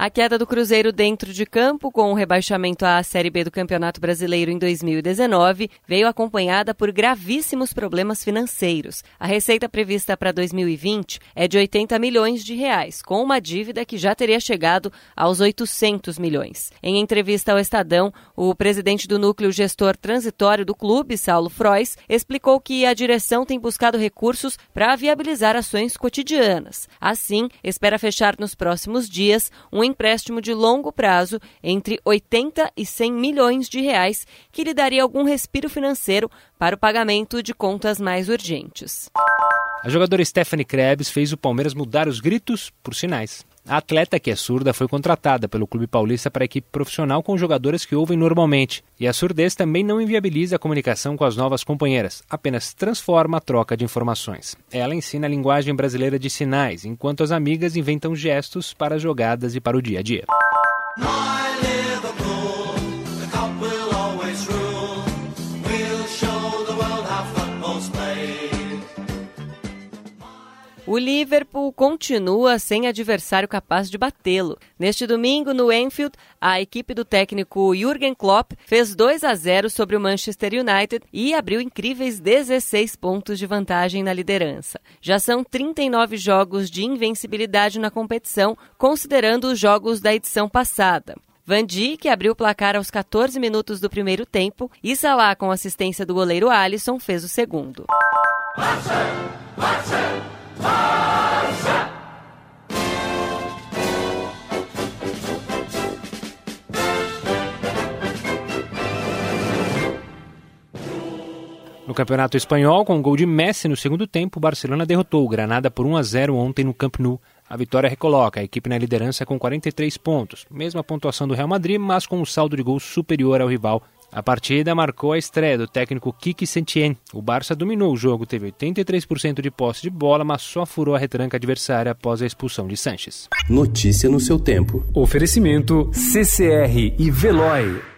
A queda do Cruzeiro dentro de campo, com o rebaixamento à Série B do Campeonato Brasileiro em 2019, veio acompanhada por gravíssimos problemas financeiros. A receita prevista para 2020 é de 80 milhões de reais, com uma dívida que já teria chegado aos 800 milhões. Em entrevista ao Estadão, o presidente do núcleo gestor transitório do clube, Saulo Frois, explicou que a direção tem buscado recursos para viabilizar ações cotidianas. Assim, espera fechar nos próximos dias um empréstimo de longo prazo entre 80 e 100 milhões de reais, que lhe daria algum respiro financeiro para o pagamento de contas mais urgentes. A jogadora Stephanie Krebs fez o Palmeiras mudar os gritos por sinais. A atleta, que é surda, foi contratada pelo Clube Paulista para a equipe profissional com jogadores que ouvem normalmente. E a surdez também não inviabiliza a comunicação com as novas companheiras, apenas transforma a troca de informações. Ela ensina a linguagem brasileira de sinais, enquanto as amigas inventam gestos para as jogadas e para o dia a dia. O Liverpool continua sem adversário capaz de batê-lo. Neste domingo, no Enfield, a equipe do técnico Jurgen Klopp fez 2 a 0 sobre o Manchester United e abriu incríveis 16 pontos de vantagem na liderança. Já são 39 jogos de invencibilidade na competição, considerando os jogos da edição passada. Van Dijk abriu o placar aos 14 minutos do primeiro tempo e Salah, com assistência do goleiro Alisson, fez o segundo. Marcha, marcha. No Campeonato Espanhol, com um gol de Messi no segundo tempo, o Barcelona derrotou o Granada por 1 a 0 ontem no Camp Nou. A vitória recoloca a equipe na liderança com 43 pontos, mesma pontuação do Real Madrid, mas com um saldo de gols superior ao rival a partida marcou a estreia do técnico Kiki Sentien. O Barça dominou o jogo, teve 83% de posse de bola, mas só furou a retranca adversária após a expulsão de Sanches. Notícia no seu tempo. Oferecimento CCR e Veloy.